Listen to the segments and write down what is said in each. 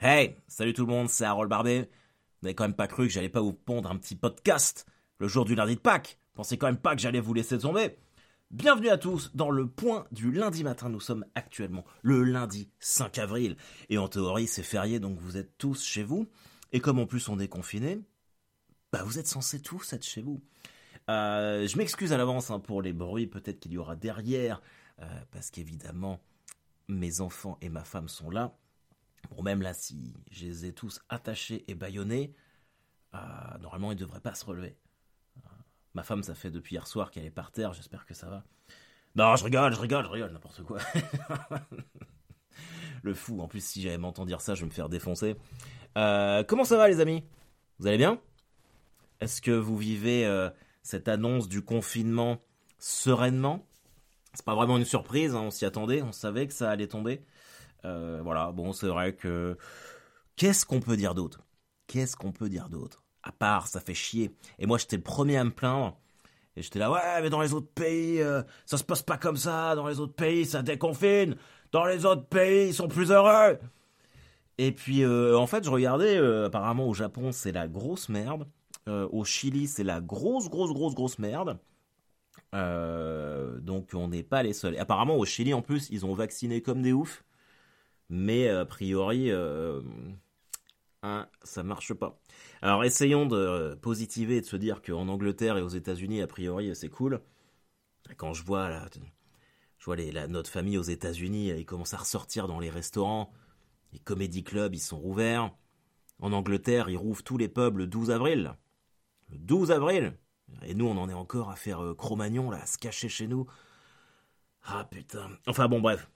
Hey, salut tout le monde, c'est Harold Barbet. Vous n'avez quand même pas cru que j'allais pas vous pondre un petit podcast le jour du lundi de Pâques Pensez quand même pas que j'allais vous laisser tomber Bienvenue à tous dans le point du lundi matin. Nous sommes actuellement le lundi 5 avril. Et en théorie, c'est férié, donc vous êtes tous chez vous. Et comme en plus on est confiné, bah vous êtes censés tous être chez vous. Euh, je m'excuse à l'avance hein, pour les bruits peut-être qu'il y aura derrière, euh, parce qu'évidemment, mes enfants et ma femme sont là. Bon, même là, si je les ai tous attachés et bâillonnés, euh, normalement, ils ne devraient pas se relever. Euh, ma femme, ça fait depuis hier soir qu'elle est par terre, j'espère que ça va. Non, je rigole, je rigole, je rigole, n'importe quoi. Le fou, en plus, si j'avais m'entendre dire ça, je vais me faire défoncer. Euh, comment ça va, les amis? Vous allez bien? Est-ce que vous vivez cette annonce du confinement sereinement? C'est pas vraiment une surprise, hein, on s'y attendait, on savait que ça allait tomber. Euh, voilà, bon, c'est vrai que. Qu'est-ce qu'on peut dire d'autre? Qu'est-ce qu'on peut dire d'autre? À part, ça fait chier. Et moi, j'étais le premier à me plaindre. Et j'étais là, ouais, mais dans les autres pays, euh, ça se passe pas comme ça. Dans les autres pays, ça déconfine. Dans les autres pays, ils sont plus heureux. Et puis, euh, en fait, je regardais, apparemment, au Japon, c'est la grosse merde. au Chili, c'est la grosse, grosse, grosse, grosse merde. donc, on n'est pas les seuls. Apparemment, au Chili, en plus, ils ont vacciné comme des oufs mais a priori, euh, hein, ça marche pas. Alors essayons de positiver et de se dire qu'en Angleterre et aux États-Unis, a priori, c'est cool. Quand je vois, là, je vois les, notre famille aux États-Unis, ils commencent à ressortir dans les restaurants, les comédie clubs, ils sont rouverts. En Angleterre, ils rouvrent tous les pubs le 12 avril. Le 12 avril Et nous, on en est encore à faire euh, Cro-Magnon, là, à se cacher chez nous. Ah putain. Enfin bon, bref.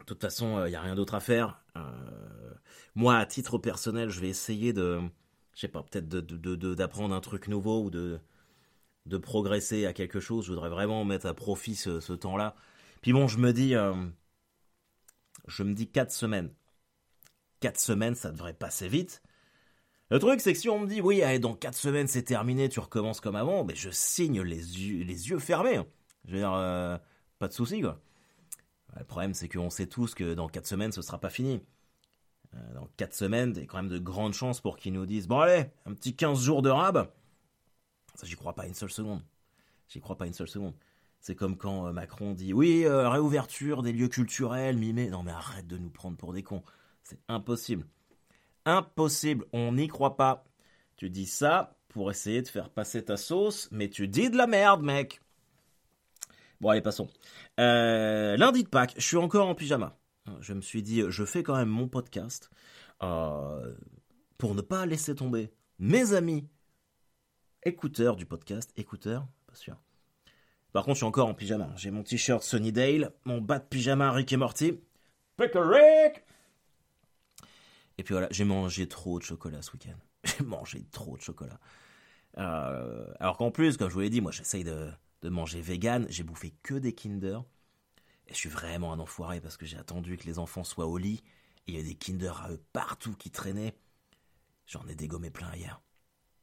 De toute façon, il euh, n'y a rien d'autre à faire. Euh, moi, à titre personnel, je vais essayer de, je sais pas, peut-être d'apprendre un truc nouveau ou de, de progresser à quelque chose. Je voudrais vraiment mettre à profit ce, temps-là. Puis bon, je me dis, euh, je me dis 4 semaines. 4 semaines, ça devrait passer vite. Le truc, c'est que si on me dit, oui, allez, dans 4 semaines, c'est terminé, tu recommences comme avant, mais je signe les yeux, les yeux fermés. Je veux dire, pas de souci, quoi. Le problème, c'est qu'on sait tous que dans 4 semaines, ce sera pas fini. Euh, dans 4 semaines, il y a quand même de grandes chances pour qu'ils nous disent Bon, allez, un petit 15 jours de rab. Ça, j'y crois pas une seule seconde. J'y crois pas une seule seconde. C'est comme quand euh, Macron dit Oui, euh, réouverture des lieux culturels, mimé. Non, mais arrête de nous prendre pour des cons. C'est impossible. Impossible. On n'y croit pas. Tu dis ça pour essayer de faire passer ta sauce, mais tu dis de la merde, mec. Bon, allez, passons. Euh, lundi de Pâques, je suis encore en pyjama. Je me suis dit, je fais quand même mon podcast euh, pour ne pas laisser tomber mes amis écouteurs du podcast. Écouteurs, pas sûr. Par contre, je suis encore en pyjama. J'ai mon t-shirt Sunnydale, mon bas de pyjama Rick et Morty. Rick Et puis voilà, j'ai mangé trop de chocolat ce week-end. J'ai mangé trop de chocolat. Euh, alors qu'en plus, comme je vous l'ai dit, moi j'essaye de, de manger vegan, j'ai bouffé que des Kinder. Et je suis vraiment un enfoiré parce que j'ai attendu que les enfants soient au lit. Il y a des Kinder à eux partout qui traînaient. J'en ai dégommé plein hier.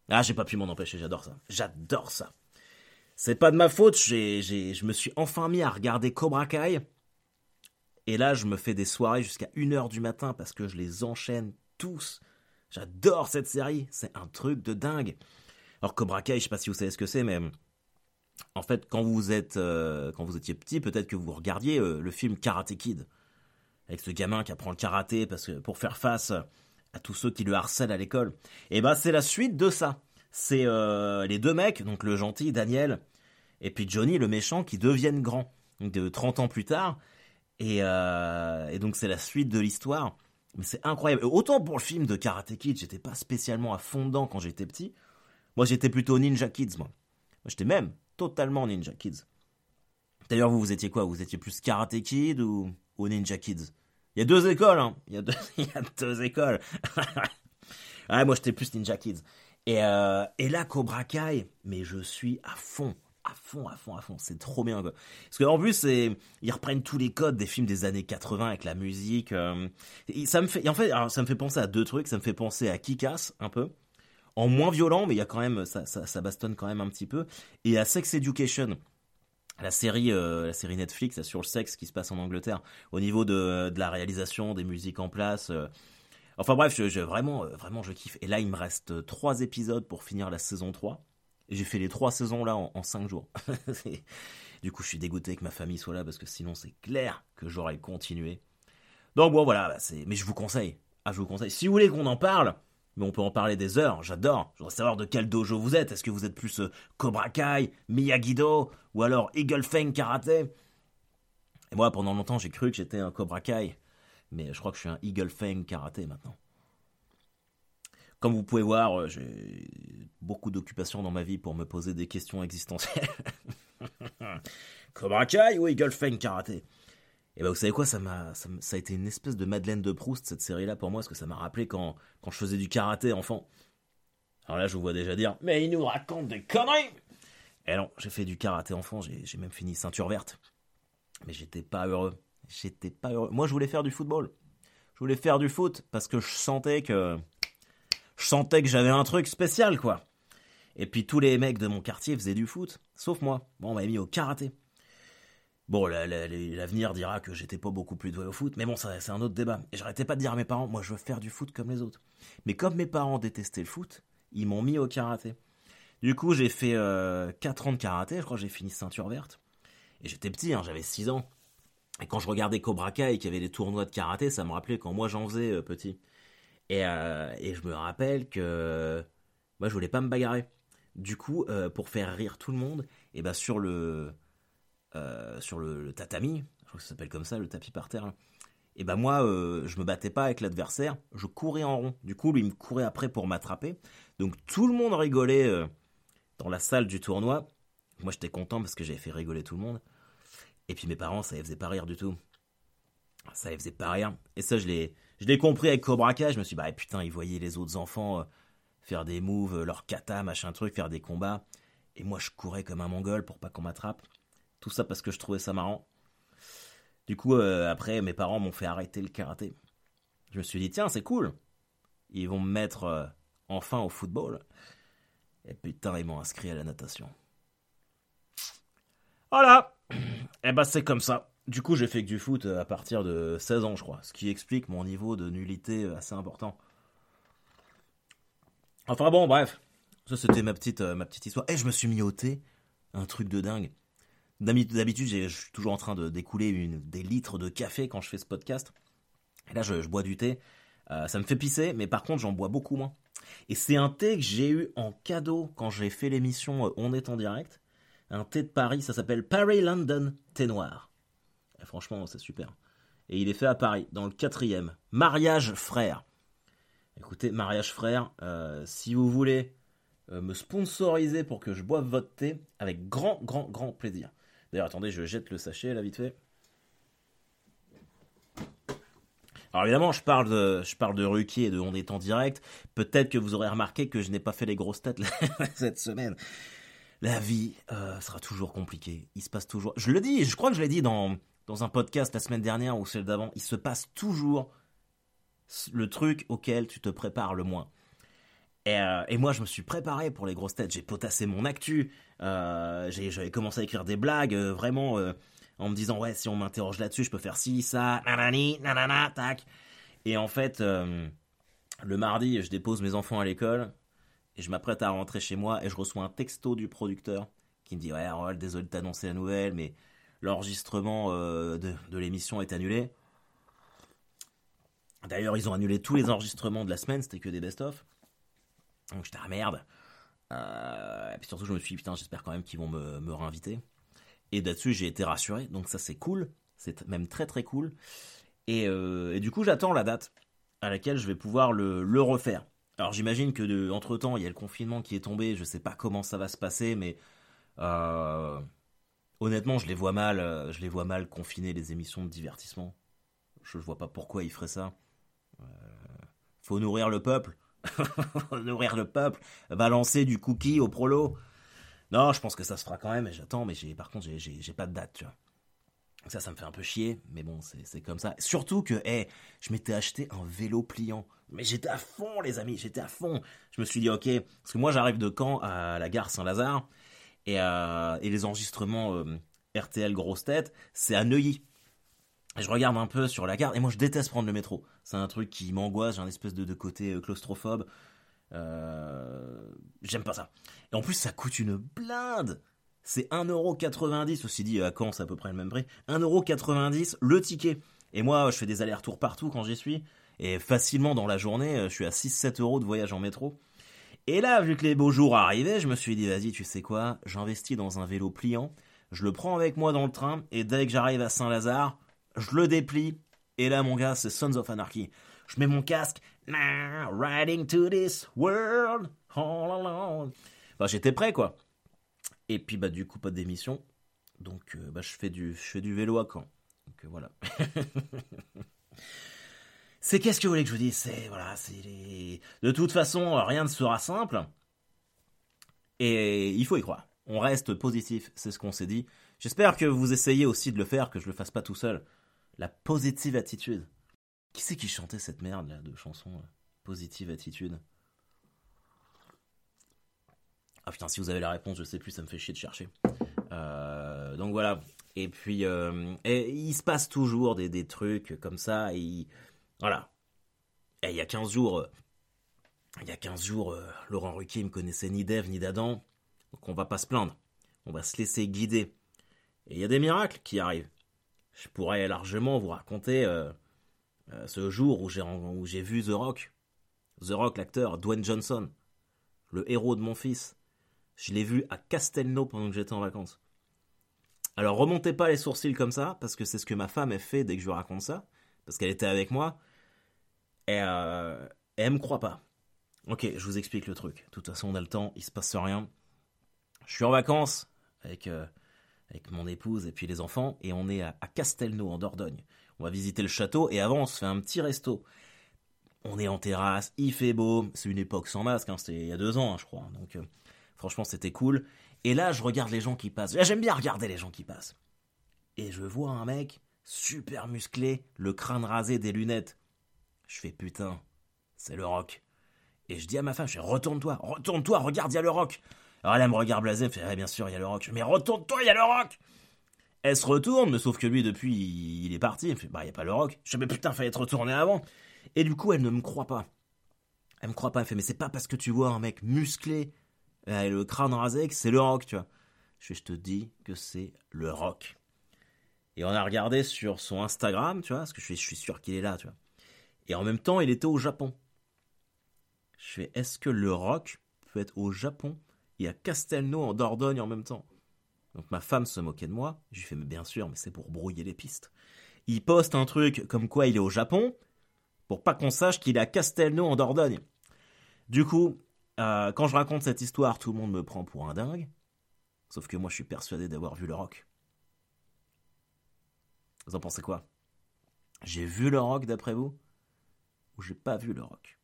Ah, j'ai pas pu m'en empêcher, j'adore ça. J'adore ça. C'est pas de ma faute, j'ai, je me suis enfin mis à regarder Cobra Kai. Et là, je me fais des soirées jusqu'à 1h du matin parce que je les enchaîne tous. J'adore cette série, c'est un truc de dingue. Alors Cobra Kai, je sais pas si vous savez ce que c'est, mais en fait, quand vous êtes, euh, quand vous étiez petit, peut-être que vous regardiez euh, le film Karate Kid avec ce gamin qui apprend le karaté parce que pour faire face à tous ceux qui le harcèlent à l'école. Et ben c'est la suite de ça. C'est euh, les deux mecs, donc le gentil Daniel et puis Johnny le méchant qui deviennent grands, donc de 30 ans plus tard. Et, et donc c'est la suite de l'histoire. Mais c'est incroyable. Autant pour le film de Karate Kid, j'étais pas spécialement à fond dedans quand j'étais petit. Moi j'étais plutôt Ninja Kids, moi. J'étais même totalement Ninja Kids. D'ailleurs, vous, vous étiez quoi? Vous étiez plus Karate Kid ou, Ninja Kids? Il y a deux écoles, hein Il y a deux, il y a deux écoles. ah, moi, j'étais plus Ninja Kids. Et, euh, et là, Cobra Kai, mais je suis à fond à fond, à fond, à fond. C'est trop bien. Parce qu'en plus, ils reprennent tous les codes des films des années 80 avec la musique. Euh, ça me fait, en fait, ça me fait penser à deux trucs. Ça me fait penser à Kikas, un peu en moins violent, mais il y a quand même ça, ça, bastonne quand même un petit peu. Et à Sex Education, la série, euh, la série Netflix sur le sexe qui se passe en Angleterre, au niveau de, de la réalisation, des musiques en place, euh, Enfin bref, je, vraiment, euh, vraiment, je kiffe. Et là, il me reste trois épisodes pour finir la saison 3. Et j'ai fait les trois saisons là en, cinq jours. du coup, je suis dégoûté que ma famille soit là parce que sinon, c'est clair que j'aurais continué. Donc bon, voilà, bah. Mais je vous conseille. Ah, je vous conseille. Si vous voulez qu'on en parle, mais on peut en parler des heures. J'adore. Je voudrais savoir de quel dojo vous êtes. Est-ce que vous êtes plus euh, Cobra Kai, Miyagi-Do ou alors Eagle Fang Karaté Et moi, pendant longtemps, j'ai cru que j'étais un Cobra Kai mais je crois que je suis un Eagle Fang karaté maintenant. Comme vous pouvez voir, euh, j'ai beaucoup d'occupations dans ma vie pour me poser des questions existentielles. Cobra Kai ou Eagle Fang karaté et ben vous savez quoi, ça m'a, ça, a été une espèce de Madeleine de Proust cette série-là pour moi, parce que ça m'a rappelé quand, quand je faisais du karaté enfant. Alors là, je vous vois déjà dire, mais il nous raconte des conneries. Et non, j'ai fait du karaté enfant, j'ai même fini ceinture verte, mais j'étais pas heureux. J'étais pas heureux. Moi, je voulais faire du football. Je voulais faire du foot parce que je sentais que je sentais que j'avais un truc spécial, quoi. Et puis tous les mecs de mon quartier faisaient du foot, sauf moi. Bon, on m'avait mis au karaté. Bon, l'avenir dira que j'étais pas beaucoup plus doué au foot, mais bon, c'est un autre débat. Et j'arrêtais pas de dire à mes parents, moi, je veux faire du foot comme les autres. Mais comme mes parents détestaient le foot, ils m'ont mis au karaté. Du coup, j'ai fait 4 euh, ans de karaté, je crois que j'ai fini ceinture verte. Et j'étais petit, hein, j'avais 6 ans. Et quand je regardais Cobra Kai et qu'il y avait des tournois de karaté, ça me rappelait quand moi j'en faisais euh, petit. Et, euh, et, je me rappelle que moi je voulais pas me bagarrer. Du coup, euh, pour faire rire tout le monde, et ben sur le sur le, tatami, je crois que ça s'appelle comme ça, le tapis par terre. Et ben moi, je me battais pas avec l'adversaire, je courais en rond. Du coup, lui il me courait après pour m'attraper. Donc tout le monde rigolait dans la salle du tournoi. Moi j'étais content parce que j'avais fait rigoler tout le monde. Et puis mes parents, ça les faisait pas rire du tout. Ça les faisait pas rire. Et ça, je l'ai, je l'ai compris avec Cobra Kai. Je me suis dit, bah putain, ils voyaient les autres enfants euh, faire des moves, euh, leur kata, machin truc, faire des combats. Et moi, je courais comme un mongol pour pas qu'on m'attrape. Tout ça parce que je trouvais ça marrant. Du coup, euh, après, mes parents m'ont fait arrêter le karaté. Je me suis dit, tiens, c'est cool. Ils vont me mettre enfin au football. Et putain, ils m'ont inscrit à la natation. Voilà eh ben c'est comme ça. Du coup, j'ai fait que du foot euh, à partir de 16 ans, je crois, ce qui explique mon niveau de nullité euh, assez important. Enfin bon, bref, ça c'était ma petite euh, petite histoire. Et je me suis mis au thé, un truc de dingue. D'habitude, je suis toujours en train de d'écouler des litres de café quand je fais ce podcast. Et là, je, bois du thé. ça me fait pisser, mais par contre, j'en bois beaucoup moins. Et c'est un thé que j'ai eu en cadeau quand j'ai fait l'émission On est en direct un thé de Paris, ça s'appelle Paris London thé noir. franchement, c'est super. Et il est fait à Paris, dans le quatrième. Mariage frère. Écoutez, mariage frère, euh, si vous voulez euh, me sponsoriser pour que je boive votre thé, avec grand, grand, grand plaisir. D'ailleurs, attendez, je jette le sachet là vite fait. Alors évidemment, je parle de, je parle de Ruquier et de On est en direct. Peut-être que vous aurez remarqué que je n'ai pas fait les grosses têtes cette semaine la vie euh, sera toujours compliquée. Il se passe toujours. Je le dis, je crois que je l'ai dit dans, dans un podcast la semaine dernière ou celle d'avant. Il se passe toujours le truc auquel tu te prépares le moins. Et, euh, moi, je me suis préparé pour les grosses têtes. J'ai potassé mon actu. Euh, j'avais commencé à écrire des blagues, vraiment, en me disant, ouais, si on m'interroge là-dessus, je peux faire ci, ça, nanani, nanana, tac. Et en fait, le mardi, je dépose mes enfants à l'école et je m'apprête à rentrer chez moi et je reçois un texto du producteur qui me dit ouais Harold désolé de t'annoncer la nouvelle mais l'enregistrement euh, de, l'émission est annulé. D'ailleurs ils ont annulé tous les enregistrements de la semaine, c'était que des best-of. Donc j'étais à merde. Euh, et puis surtout je me suis dit putain j'espère quand même qu'ils vont me, me réinviter. Et là-dessus j'ai été rassuré, donc ça c'est cool, c'est même très très cool. Et, euh, et du coup j'attends la date à laquelle je vais pouvoir le, le refaire. Alors j'imagine que entre temps il y a le confinement qui est tombé, je sais pas comment ça va se passer, mais euh, honnêtement je les vois mal, je les vois mal confiner les émissions de divertissement. Je vois pas pourquoi ils feraient ça. Euh, faut nourrir le peuple, nourrir le peuple, balancer du cookie au prolo. Non, je pense que ça se fera quand même. J'attends, mais j'ai par contre j'ai pas de date. Ça, ça me fait un peu chier, mais bon, c'est comme ça. Surtout que, hé, je m'étais acheté un vélo pliant. Mais j'étais à fond, les amis, j'étais à fond. Je me suis dit, ok, parce que moi j'arrive de Caen à la gare Saint-Lazare, et, euh, et, les enregistrements euh, RTL Grosse Tête, c'est à Neuilly. Je regarde un peu sur la carte, et moi je déteste prendre le métro. C'est un truc qui m'angoisse, j'ai un espèce de, côté euh, claustrophobe. Euh, J'aime pas ça. Et en plus, ça coûte une blinde. C'est 1,90€, aussi dit, à Caen, c'est à peu près le même prix. 1,90€ le ticket. Et moi, je fais des allers-retours partout quand j'y suis. Et facilement, dans la journée, je suis à 6-7 euros de voyage en métro. Et là, vu que les beaux jours arrivaient, je me suis dit, vas-y, tu sais quoi, j'investis dans un vélo pliant, je le prends avec moi dans le train, et dès que j'arrive à Saint-Lazare, je le déplie, et là, mon gars, c'est Sons of Anarchy. Je mets mon casque, riding to this world, all alone. Bah, j'étais prêt, quoi. Et puis, bah, du coup, pas d'émission. Donc, euh, bah, je fais du, du vélo à Caen. Donc, euh, voilà. C'est qu'est-ce que vous voulez que je vous dise? C'est voilà, c'est de toute façon rien ne sera simple et il faut y croire. On reste positif, c'est ce qu'on s'est dit. J'espère que vous essayez aussi de le faire, que je le fasse pas tout seul. La positive attitude. Qui c'est qui chantait cette merde là de chanson Positive attitude? Ah putain, si vous avez la réponse, je sais plus, ça me fait chier de chercher. Euh, donc voilà. Et puis, euh, il se passe toujours des, des trucs comme ça. Et voilà. Et il y a 15 jours, euh, il y a 15 jours, euh, Laurent Ruquier me connaissait ni d'Ève ni d'Adam. Donc on va pas se plaindre. On va se laisser guider. Et il y a des miracles qui arrivent. Je pourrais largement vous raconter euh, ce jour où j'ai vu The Rock. The Rock, l'acteur, Dwayne Johnson, le héros de mon fils. Je l'ai vu à Castelnau pendant que j'étais en vacances. Alors remontez pas les sourcils comme ça, parce que c'est ce que ma femme a fait dès que je lui raconte ça, parce qu'elle était avec moi. Et, euh, elle me croit pas. Ok, je vous explique le truc. De toute façon, on a le temps, il se passe rien. Je suis en vacances avec, euh, avec mon épouse et puis les enfants, et on est à, Castelnau, en Dordogne. On va visiter le château, et avant, on se fait un petit resto. On est en terrasse, il fait beau. C'est une époque sans masque, hein, c'était il y a deux ans, hein, je crois. Donc, euh, franchement, c'était cool. Et là, je regarde les gens qui passent. J'aime bien regarder les gens qui passent. Et je vois un mec super musclé, le crâne rasé, des lunettes. Je fais putain, c'est le rock. Et je dis à ma femme, je fais retourne-toi, retourne-toi, regarde, il y a le rock. Alors elle, me regarde blasée, fait, bien sûr, il y a le rock. Mais retourne-toi, il y a le rock. Elle se retourne, mais sauf que lui, depuis, il est parti. Elle fait, bah, il n'y a pas le rock. Je fais, mais putain, fallait être retourné avant. Et du coup, elle ne me croit pas. Elle me croit pas. Elle fait, mais c'est pas parce que tu vois un mec musclé, et le crâne rasé, que c'est le rock, tu vois. Je fais, je te dis que c'est le rock. Et on a regardé sur son Instagram, tu vois, parce que je suis, je suis sûr qu'il est là, tu vois. Et en même temps, il était au Japon. Je fais, est-ce que le rock peut être au Japon et à Castelnau en Dordogne en même temps Donc ma femme se moquait de moi. Je lui fais, mais bien sûr, mais c'est pour brouiller les pistes. Il poste un truc comme quoi il est au Japon, pour pas qu'on sache qu'il est à Castelnau en Dordogne. Du coup, euh, quand je raconte cette histoire, tout le monde me prend pour un dingue. Sauf que moi, je suis persuadé d'avoir vu le rock. Vous en pensez quoi? J'ai vu le rock d'après vous? Où j'ai pas vu le rock.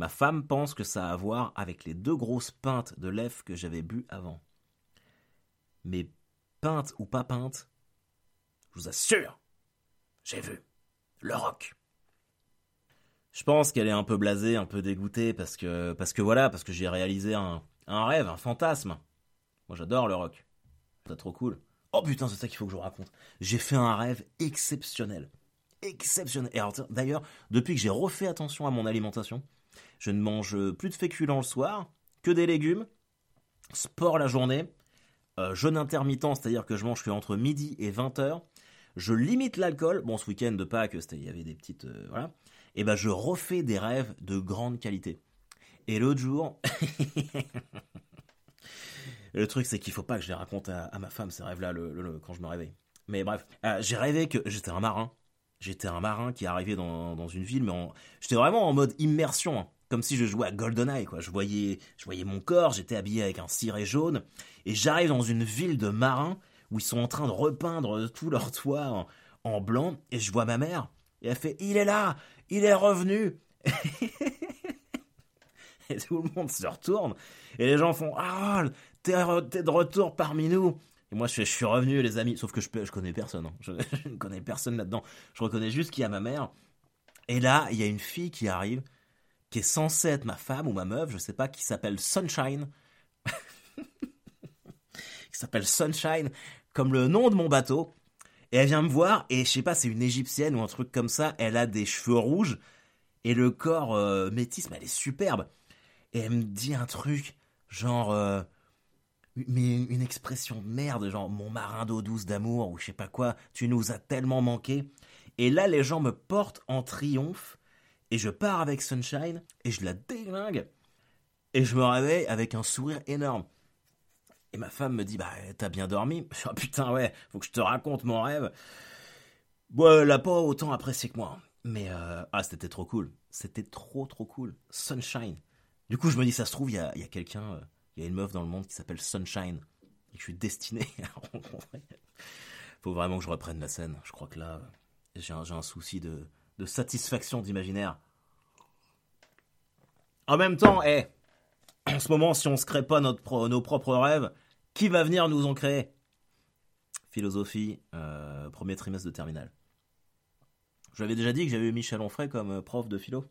Ma femme pense que ça a à voir avec les deux grosses pintes de lèvres que j'avais bu avant. Mais pintes ou pas pintes, je vous assure, j'ai vu le rock. Je pense qu'elle est un peu blasée, un peu dégoûtée parce que parce que voilà, parce que j'ai réalisé un, un rêve, un fantasme. Moi j'adore le rock. C'est trop cool. Oh putain, c'est ça qu'il faut que je vous raconte. J'ai fait un rêve exceptionnel exceptionnel. Et d'ailleurs, depuis que j'ai refait attention à mon alimentation, je ne mange plus de féculents le soir, que des légumes, sport la journée, euh, jeûne intermittent, c'est-à-dire que je mange que entre midi et 20h. Je limite l'alcool. Bon, ce week-end de Pâques, il y avait des petites. Euh, voilà. Et ben, je refais des rêves de grande qualité. Et l'autre jour. le truc, c'est qu'il faut pas que je les raconte à, ma femme, ces rêves-là, quand je me réveille. Mais bref, euh, j'ai rêvé que j'étais un marin J'étais un marin qui arrivait dans, dans une ville, mais j'étais vraiment en mode immersion, hein. Comme si je jouais à GoldenEye, quoi. Je voyais, je voyais mon corps, j'étais habillé avec un ciré jaune, et j'arrive dans une ville de marins où ils sont en train de repeindre tout leur toit en, blanc, et je vois ma mère, et elle fait Il est là Il est revenu Et tout le monde se retourne, et les gens font Ah, t'es de retour parmi nous et moi, je, suis revenu, les amis. Sauf que je, je connais personne. Hein. Je, ne connais personne là-dedans. Je reconnais juste qu'il y a ma mère. Et là, il y a une fille qui arrive, qui est censée être ma femme ou ma meuf, je sais pas, qui s'appelle Sunshine. qui s'appelle Sunshine, comme le nom de mon bateau. Et elle vient me voir, et je sais pas, c'est une égyptienne ou un truc comme ça, elle a des cheveux rouges, et le corps euh, métis, mais elle est superbe. Et elle me dit un truc, genre, euh, mais une expression de merde, genre, mon marin d'eau douce d'amour, ou je sais pas quoi, tu nous as tellement manqué. Et là, les gens me portent en triomphe, et je pars avec Sunshine, et je la déglingue. Et je me réveille avec un sourire énorme. Et ma femme me dit, bah, t'as bien dormi Je dis, oh, putain, ouais, faut que je te raconte mon rêve. Bon, elle l'a pas autant apprécié que moi. Mais, euh, ah, c'était trop cool. C'était trop, trop cool. Sunshine. Du coup, je me dis, ça se trouve, il y a, quelqu'un, euh, il y a une meuf dans le monde qui s'appelle Sunshine. Et que je suis destiné à rencontrer. Faut vraiment que je reprenne la scène. Je crois que là, j'ai un, souci de, de satisfaction d'imaginaire. En même temps, hé, en ce moment, si on se crée pas nos propres rêves, qui va venir nous en créer? Philosophie, euh, premier trimestre de terminale. Je l'avais déjà dit que j'avais eu Michel Onfray comme euh, prof de philo.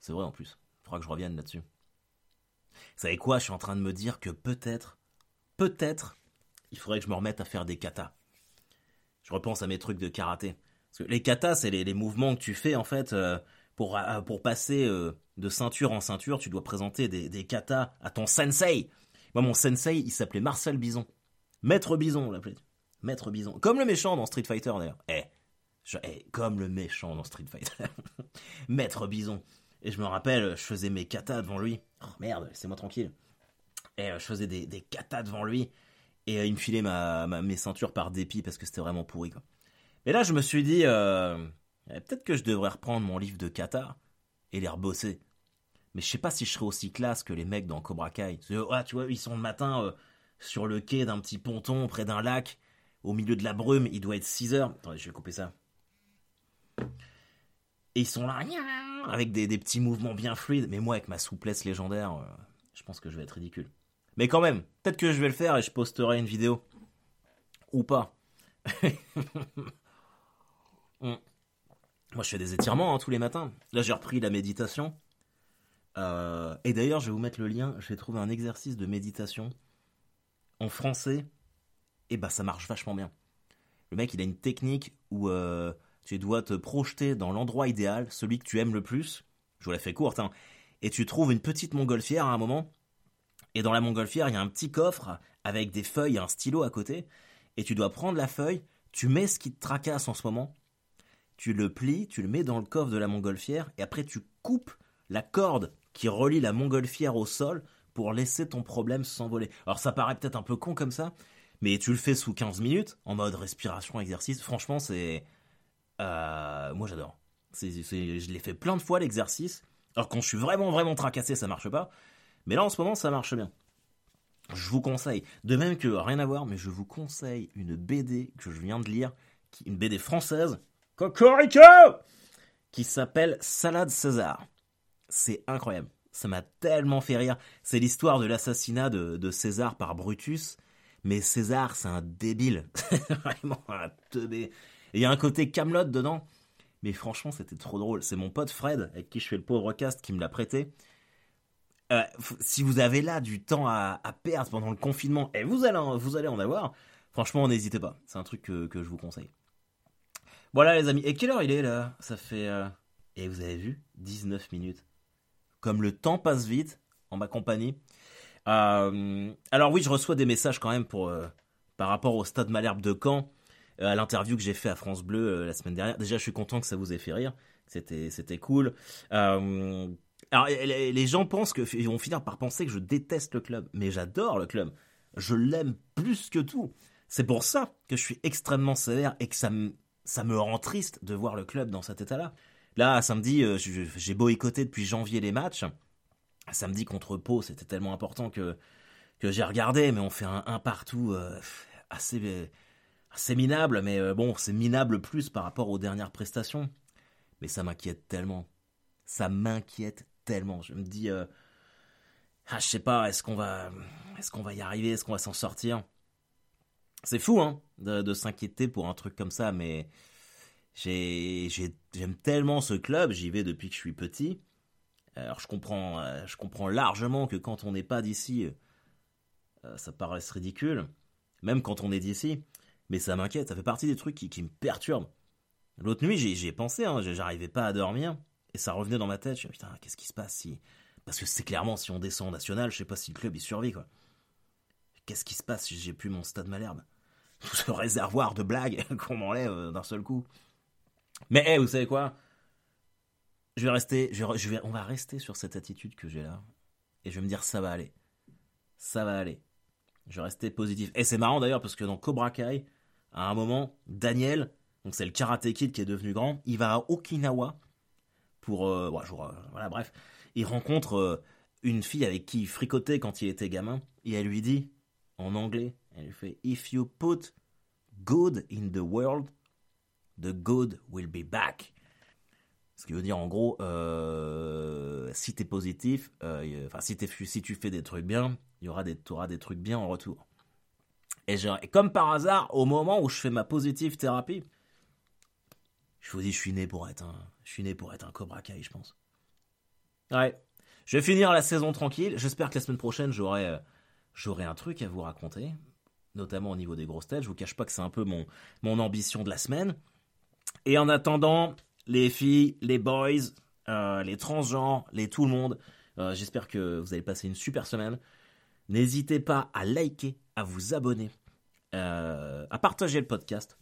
C'est vrai en plus. Il faudra que je revienne là-dessus. Vous savez quoi? Je suis en train de me dire que peut-être, peut-être, il faudrait que je me remette à faire des katas. Je repense à mes trucs de karaté. Les katas, c'est les, mouvements que tu fais en fait euh, pour, pour passer de ceinture en ceinture, tu dois présenter des, katas à ton sensei. Moi, mon sensei, il s'appelait Marcel Bison. Maître Bison, on l'appelait. Maître Bison. Comme le méchant dans Street Fighter, d'ailleurs. Eh, eh, comme le méchant dans Street Fighter. Maître Bison. Et je me rappelle, je faisais mes katas devant lui. Oh merde, laissez-moi tranquille. Et euh, je faisais des, katas devant lui. Et euh, il me filait ma, mes ceintures par dépit parce que c'était vraiment pourri. Quoi. Mais là, je me suis dit, euh, eh, peut-être que je devrais reprendre mon livre de kata et les rebosser mais je sais pas si je serais aussi classe que les mecs dans Cobra Kai. Ah, tu vois, ils sont le matin euh, sur le quai d'un petit ponton près d'un lac, au milieu de la brume, il doit être 6 heures. Attendez, je vais couper ça. Et ils sont là, avec des, petits mouvements bien fluides. Mais moi, avec ma souplesse légendaire, euh, je pense que je vais être ridicule. Mais quand même, peut-être que je vais le faire et je posterai une vidéo. Ou pas. Hmm. Moi, je fais des étirements hein, tous les matins. Là, j'ai repris la méditation. Euh, et d'ailleurs, je vais vous mettre le lien. J'ai trouvé un exercice de méditation en français. Et bah, ça marche vachement bien. Le mec, il a une technique où euh, tu dois te projeter dans l'endroit idéal, celui que tu aimes le plus. Je vous la fais courte, hein. Et tu trouves une petite montgolfière à un moment. Et dans la montgolfière, il y a un petit coffre avec des feuilles et un stylo à côté. Et tu dois prendre la feuille, tu mets ce qui te tracasse en ce moment, tu le plies, tu le mets dans le coffre de la montgolfière, et après tu coupes la corde qui relie la montgolfière au sol pour laisser ton problème s'envoler. Alors ça paraît peut-être un peu con comme ça, mais tu le fais sous 15 minutes, en mode respiration, exercice. Franchement, c'est... Euh, moi j'adore. Je l'ai fait plein de fois l'exercice. Alors quand je suis vraiment vraiment tracassé, ça marche pas. Mais là en ce moment, ça marche bien. Je vous conseille, de même que rien à voir, mais je vous conseille une BD que je viens de lire, une BD française, Cocorico, qui s'appelle Salade César c'est incroyable. Ça m'a tellement fait rire. C'est l'histoire de l'assassinat de, César par Brutus. Mais César, c'est un débile. Vraiment un. Il y a un côté Camelot dedans. Mais franchement, c'était trop drôle. C'est mon pote Fred, avec qui je fais le pauvre cast, qui me l'a prêté. Euh, si vous avez là du temps à, perdre pendant le confinement, et vous allez en avoir, franchement, n'hésitez pas. C'est un truc que, je vous conseille. Voilà les amis. Et quelle heure il est là? Ça fait... Euh, et vous avez vu? 19 minutes comme le temps passe vite en ma compagnie. Euh, alors oui, je reçois des messages quand même pour euh, par rapport au Stade Malherbe de Caen, à l'interview que j'ai fait à France Bleu la semaine dernière. Déjà, je suis content que ça vous ait fait rire. C'était c'était cool. alors les, gens pensent que ils vont finir par penser que je déteste le club, mais j'adore le club. Je l'aime plus que tout. C'est pour ça que je suis extrêmement sévère et que ça me ça me rend triste de voir le club dans cet état-là. Là, samedi, euh, j'ai boycotté depuis janvier les matchs. Samedi contre Pau, c'était tellement important que, que j'ai regardé, mais on fait un, partout euh, assez, assez minable. Mais euh, bon, c'est minable plus par rapport aux dernières prestations. Mais ça m'inquiète tellement. Ça m'inquiète tellement. Je me dis, ah, je sais pas, est-ce qu'on va, est-ce qu'on va y arriver, est-ce qu'on va s'en sortir? C'est fou, hein, de, s'inquiéter pour un truc comme ça, mais J'aime tellement ce club, j'y vais depuis que je suis petit. Alors je comprends, euh, je comprends largement que quand on n'est pas d'ici, euh, ça paraisse ridicule, même quand on est d'ici. Mais ça m'inquiète, ça fait partie des trucs qui, me perturbent. L'autre nuit, j'y ai pensé, hein, j'arrivais pas à dormir, et ça revenait dans ma tête. Je me putain, qu'est-ce qui se passe si. Parce que c'est clairement, si on descend en national, je sais pas si le club il survit, quoi. Qu'est-ce qui se passe si j'ai plus mon stade Malherbe? Tout ce réservoir de blagues qu'on m'enlève euh, d'un seul coup. Mais, hey, vous savez quoi? Je vais rester, je vais, on va rester sur cette attitude que j'ai là. Et je vais me dire, ça va aller. Ça va aller. Je vais rester positif. Et c'est marrant d'ailleurs parce que dans Cobra Kai, à un moment, Daniel, donc c'est le karaté kid qui est devenu grand, il va à Okinawa pour, euh, voilà, bref, il rencontre euh, une fille avec qui il fricotait quand il était gamin et elle lui dit en anglais, elle lui fait If you put good in the world, the good will be back. Ce qui veut dire en gros, euh, si t'es positif, euh, si, tu fais des trucs bien, il y aura des, auras des trucs bien en retour. Et, comme par hasard, au moment où je fais ma positive thérapie, je vous dis, je suis né pour être un, je suis né pour être un Cobra Kai, je pense. Ouais. Je vais finir la saison tranquille. J'espère que la semaine prochaine, j'aurai, euh, j'aurai un truc à vous raconter, notamment au niveau des grosses têtes. Je vous cache pas que c'est un peu mon, mon ambition de la semaine. Et en attendant, les filles, les boys, euh, les transgenres, les tout le monde. Euh, j'espère que vous allez passer une super semaine. N'hésitez pas à liker, à vous abonner, euh, à partager le podcast.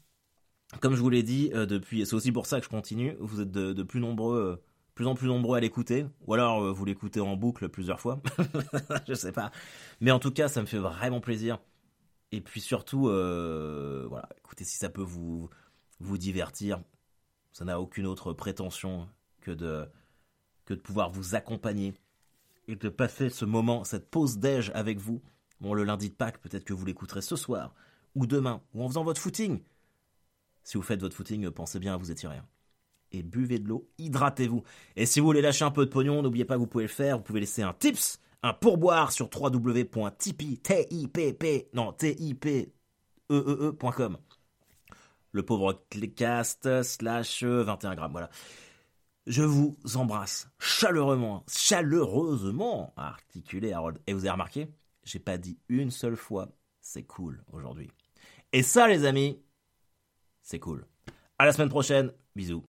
Comme je vous l'ai dit depuis, c'est aussi pour ça que je continue. Vous êtes de, plus nombreux, plus en plus nombreux à l'écouter, ou alors vous l'écoutez en boucle plusieurs fois. je sais pas. Mais en tout cas, ça me fait vraiment plaisir. Et puis surtout, voilà, écoutez si ça peut vous vous divertir. Ça n'a aucune autre prétention que de, que de pouvoir vous accompagner et de passer ce moment, cette pause déj avec vous. Bon, le lundi de Pâques, peut-être que vous l'écouterez ce soir, ou demain, ou en faisant votre footing. Si vous faites votre footing, pensez bien à vous étirer. Et buvez de l'eau, hydratez-vous. Et si vous voulez lâcher un peu de pognon, n'oubliez pas que vous pouvez le faire. Vous pouvez laisser un tips, un pourboire sur www.tipeee, T-I-P-P, non, T-I-P-E-E-E.com le pauvre cast slash 21 grammes. Voilà. Je vous embrasse chaleureusement, chaleureusement, articulé Harold. Et vous avez remarqué, j'ai pas dit une seule fois, c'est cool aujourd'hui. Et ça, les amis, c'est cool. À la semaine prochaine. Bisous.